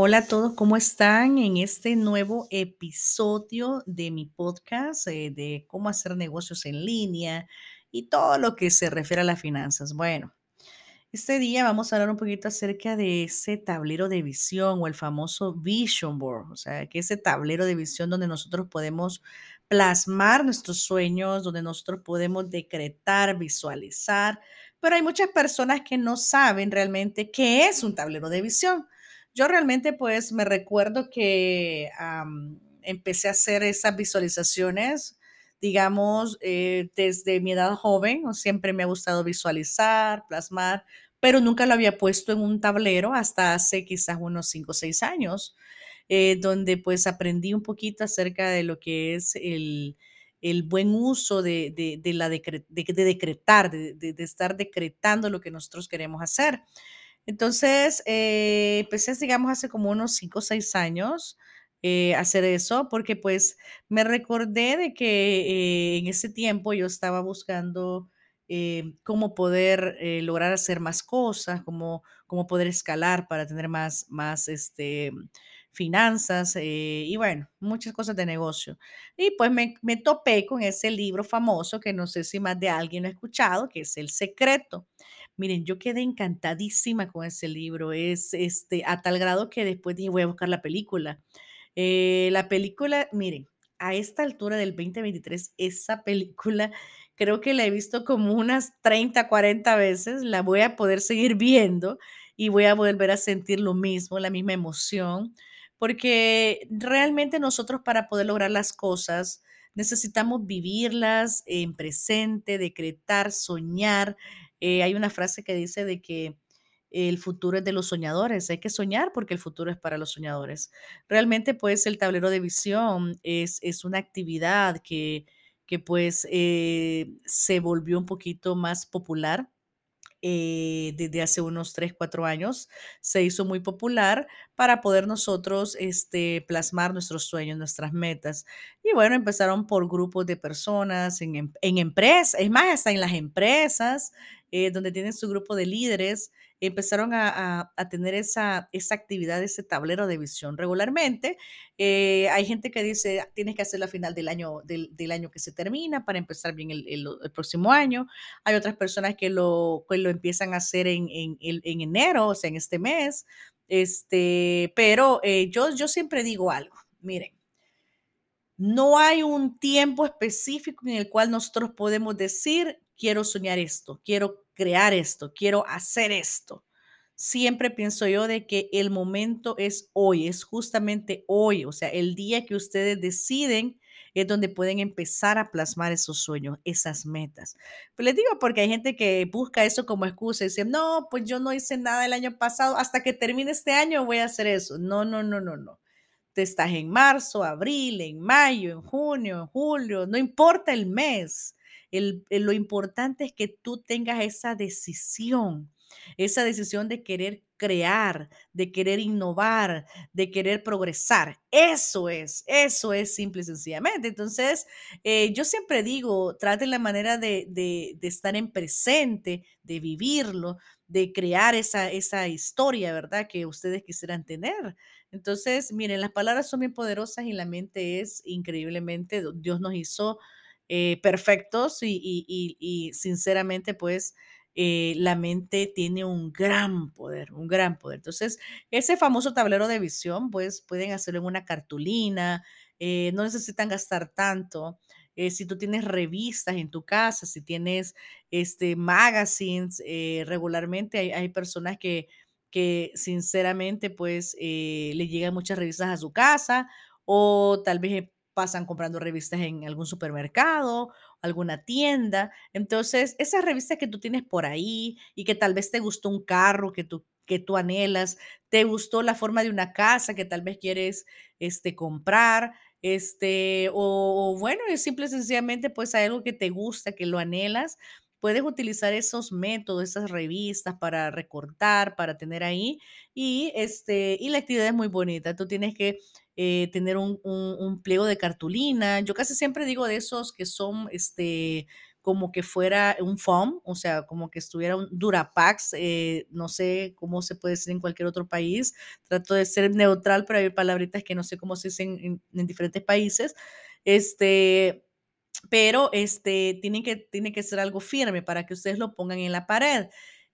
Hola a todos, ¿cómo están en este nuevo episodio de mi podcast eh, de cómo hacer negocios en línea y todo lo que se refiere a las finanzas? Bueno, este día vamos a hablar un poquito acerca de ese tablero de visión o el famoso vision board, o sea, que ese tablero de visión donde nosotros podemos plasmar nuestros sueños, donde nosotros podemos decretar, visualizar, pero hay muchas personas que no saben realmente qué es un tablero de visión. Yo realmente pues me recuerdo que empecé a hacer esas visualizaciones, digamos, eh, desde mi edad joven, siempre me ha gustado visualizar, plasmar, pero nunca lo había puesto en un tablero hasta hace quizás unos 5 o 6 años, eh, donde pues aprendí un poquito acerca de lo que es el, el buen uso de, de- la decre- de, de decretar, de, estar decretando lo que nosotros queremos hacer. Entonces, eh, empecé, digamos, hace como unos 5 o 6 años, eh, hacer eso, porque, pues, me recordé de que, eh, en ese tiempo yo estaba buscando, eh, cómo poder, eh, lograr hacer más cosas, cómo cómo poder escalar para tener más más, este, finanzas, eh, y bueno, muchas cosas de negocio. Y, pues, me me topé con ese libro famoso, que no sé si más de alguien lo ha escuchado, que es El Secreto. Miren, yo quedé encantadísima con ese libro, es, este, a tal grado que después dije: "Voy a buscar la película". Eh, la película, miren, a esta altura del 2023, esa película creo que la he visto como unas 30, 40 veces, la voy a poder seguir viendo y voy a volver a sentir lo mismo, la misma emoción, porque realmente nosotros para poder lograr las cosas necesitamos vivirlas en presente, decretar, soñar, eh, hay una frase que dice de que el futuro es de los soñadores. Hay que soñar porque el futuro es para los soñadores. Realmente, pues, el tablero de visión es, es una actividad que, que pues, eh, se volvió un poquito más popular eh, desde hace unos 3 4 años, se hizo muy popular para poder nosotros, este, plasmar nuestros sueños, nuestras metas. Y bueno, empezaron por grupos de personas en en empresas, es más, hasta en las empresas, eh, donde tienen su grupo de líderes, empezaron a a a tener esa esa actividad, ese tablero de visión regularmente. Eh, hay gente que dice: "Tienes que hacerlo a final del año del del año que se termina para empezar bien el el el próximo año". Hay otras personas que lo que lo empiezan a hacer en en en enero, o sea, en este mes, este, pero, eh, yo yo siempre digo algo, miren, no hay un tiempo específico en el cual nosotros podemos decir: "Quiero soñar esto, quiero crear esto, quiero hacer esto". Siempre pienso yo de que el momento es hoy, es justamente hoy, o sea, el día que ustedes deciden es donde pueden empezar a plasmar esos sueños, esas metas. Pues les digo porque hay gente que busca eso como excusa y dice: "No, pues yo no hice nada el año pasado, hasta que termine este año voy a hacer eso". No, no, no, no, no. Te estás en marzo, abril, en mayo, en junio, en julio, no importa el mes. El, el- lo importante es que tú tengas esa decisión, esa decisión de querer crear, de querer innovar, de querer progresar. Eso es, eso es simple y sencillamente. Entonces, eh, yo siempre digo, traten la manera de, de- estar en presente, de vivirlo, de crear esa, esa historia, ¿verdad? Que ustedes quisieran tener. Entonces, miren, las palabras son bien poderosas y la mente es increíblemente, Dios nos hizo eh, perfectos y, sinceramente, pues, eh, la mente tiene un gran poder, un gran poder. Entonces, ese famoso tablero de visión, pues, pueden hacerlo en una cartulina, eh, no necesitan gastar tanto. si tú tienes revistas en tu casa, si tienes este, magazines, regularmente hay, hay personas que que sinceramente, pues, le llegan muchas revistas a su casa o tal vez pasan comprando revistas en algún supermercado, alguna tienda. Entonces, esas revistas que tú tienes por ahí y que tal vez te gustó un carro que tú que tú anhelas, te gustó la forma de una casa que tal vez quieres, este, comprar, este, o o bueno, es simple y sencillamente, pues, algo que te gusta, que lo anhelas, Puedes utilizar esos métodos, esas revistas para recortar, para tener ahí. Y, este, y la actividad es muy bonita. Tú tienes que eh, tener un, un- un pliego de cartulina. Yo casi siempre digo de esos que son este, como que fuera un foam, o sea, como que estuviera un Durapax, eh, no sé cómo se puede decir en cualquier otro país. Trato de ser neutral, pero hay palabritas que no sé cómo se dicen en, en diferentes países. Este, pero este, tiene, que, tiene que ser algo firme para que ustedes lo pongan en la pared.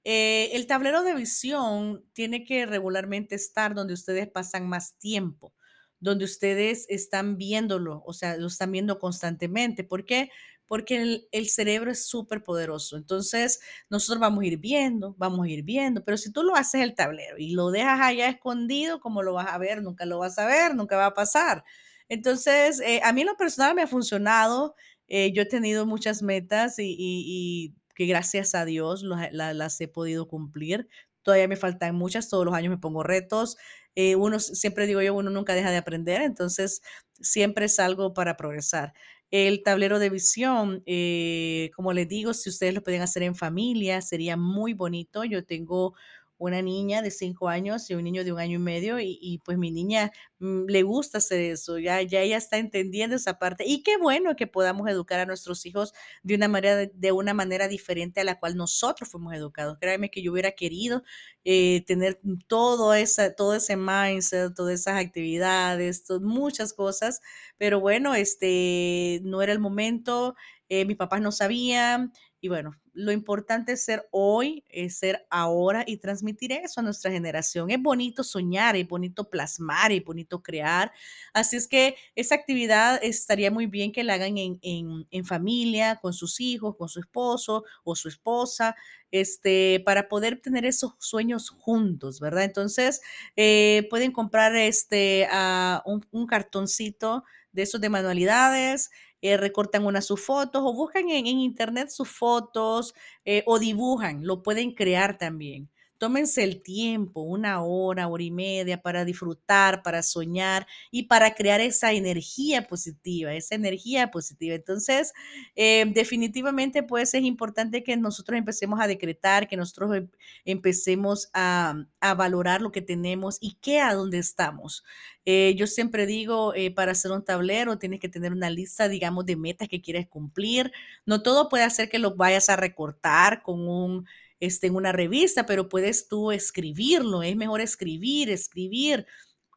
Eh, el tablero de visión tiene que regularmente estar donde ustedes pasan más tiempo, donde ustedes están viéndolo, o sea, lo están viendo constantemente. ¿Por qué? Porque el, el cerebro es súper poderoso. Entonces, nosotros vamos a ir viendo, vamos a ir viendo, pero si tú lo haces el tablero y lo dejas allá escondido, ¿cómo lo vas a ver? Nunca lo vas a ver, nunca va a pasar. Entonces, eh, a mí en lo personal me ha funcionado. Eh, yo he tenido muchas metas y, que gracias a Dios las he podido cumplir. Todavía me faltan muchas, todos los años me pongo retos. Eh, uno, siempre digo yo, uno nunca deja de aprender, entonces siempre es algo para progresar. El tablero de visión, eh, como les digo, si ustedes lo pueden hacer en familia, sería muy bonito. Yo tengo una niña de cinco años y un niño de un año y medio y, pues mi niña mm, le gusta hacer eso, ya, ya ella está entendiendo esa parte y qué bueno que podamos educar a nuestros hijos de una manera, de una manera diferente a la cual nosotros fuimos educados. Créanme que yo hubiera querido eh, tener todo, esa, todo ese mindset, todas esas actividades, to- muchas cosas, pero bueno, este, no era el momento, eh, mis papás no sabían y bueno, lo importante es ser hoy, es ser ahora y transmitir eso a nuestra generación. Es bonito soñar, es bonito plasmar, es bonito crear. Así es que esa actividad estaría muy bien que la hagan en, en- en familia, con sus hijos, con su esposo o su esposa, este, para poder tener esos sueños juntos, ¿verdad? Entonces, eh, pueden comprar este, ah, un, un cartoncito de esos de manualidades, eh, recortan una sus fotos o buscan en, en internet sus fotos eh, o dibujan, lo pueden crear también. Tómense el tiempo, una hora, hora y media, para disfrutar, para soñar y para crear esa energía positiva, esa energía positiva. Entonces, eh, definitivamente, pues es importante que nosotros empecemos a decretar, que nosotros em- empecemos a, a valorar lo que tenemos y qué a dónde estamos. Eh, yo siempre digo, eh, para hacer un tablero tienes que tener una lista, digamos, de metas que quieres cumplir. No todo puede hacer que lo vayas a recortar con un, este, en una revista, pero puedes tú escribirlo. Es mejor escribir, escribir.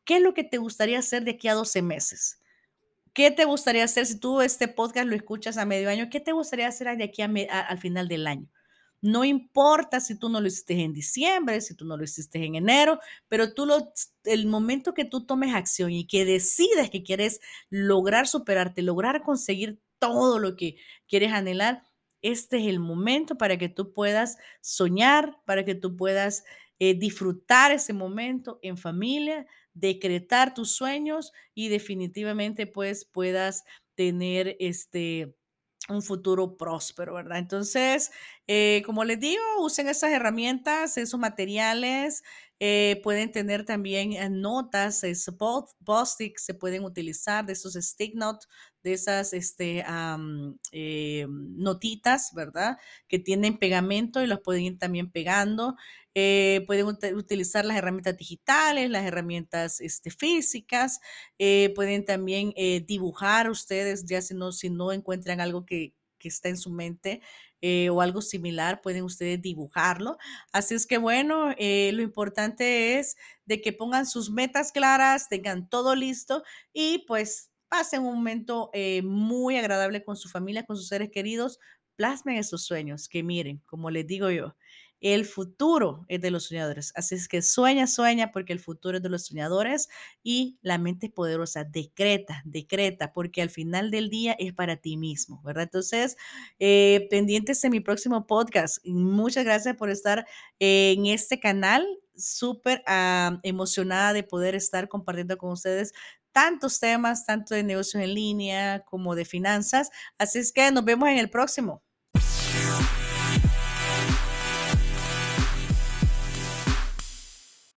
¿Qué es lo que te gustaría hacer de aquí a 12 meses? ¿Qué te gustaría hacer si tú este podcast lo escuchas a medio año? ¿Qué te gustaría hacer de aquí a me- al final del año? No importa si tú no lo hiciste en diciembre, si tú no lo hiciste en enero, pero tú lo, el momento que tú tomes acción y que decides que quieres lograr superarte, lograr conseguir todo lo que quieres anhelar, este es el momento para que tú puedas soñar, para que tú puedas eh, disfrutar ese momento en familia, decretar tus sueños y definitivamente pues puedas tener este un futuro próspero, ¿verdad? Entonces, eh, como les digo, usen esas herramientas, esos materiales, eh, pueden tener también eh, notas, es, post- post-its se pueden utilizar de esos stick notes, de esas este, eh, notitas, ¿verdad? Que tienen pegamento y los pueden ir también pegando. Eh, pueden ut- utilizar las herramientas digitales, las herramientas este, físicas, eh, pueden también eh, dibujar ustedes, ya si no, si no encuentran algo que, que está en su mente o algo similar, pueden ustedes dibujarlo. Así es que bueno, lo importante es de que pongan sus metas claras, tengan todo listo y pues pasen un momento muy agradable con su familia, con sus seres queridos. Plasmen esos sueños, que miren, como les digo yo, el futuro es de los soñadores. Así es que sueña, sueña, porque el futuro es de los soñadores y la mente poderosa decreta, decreta, porque al final del día es para ti mismo, ¿verdad? Entonces, eh, pendientes de mi próximo podcast. Muchas gracias por estar en este canal. Súper ah, emocionada de poder estar compartiendo con ustedes tantos temas, tanto de negocios en línea como de finanzas. Así es que nos vemos en el próximo.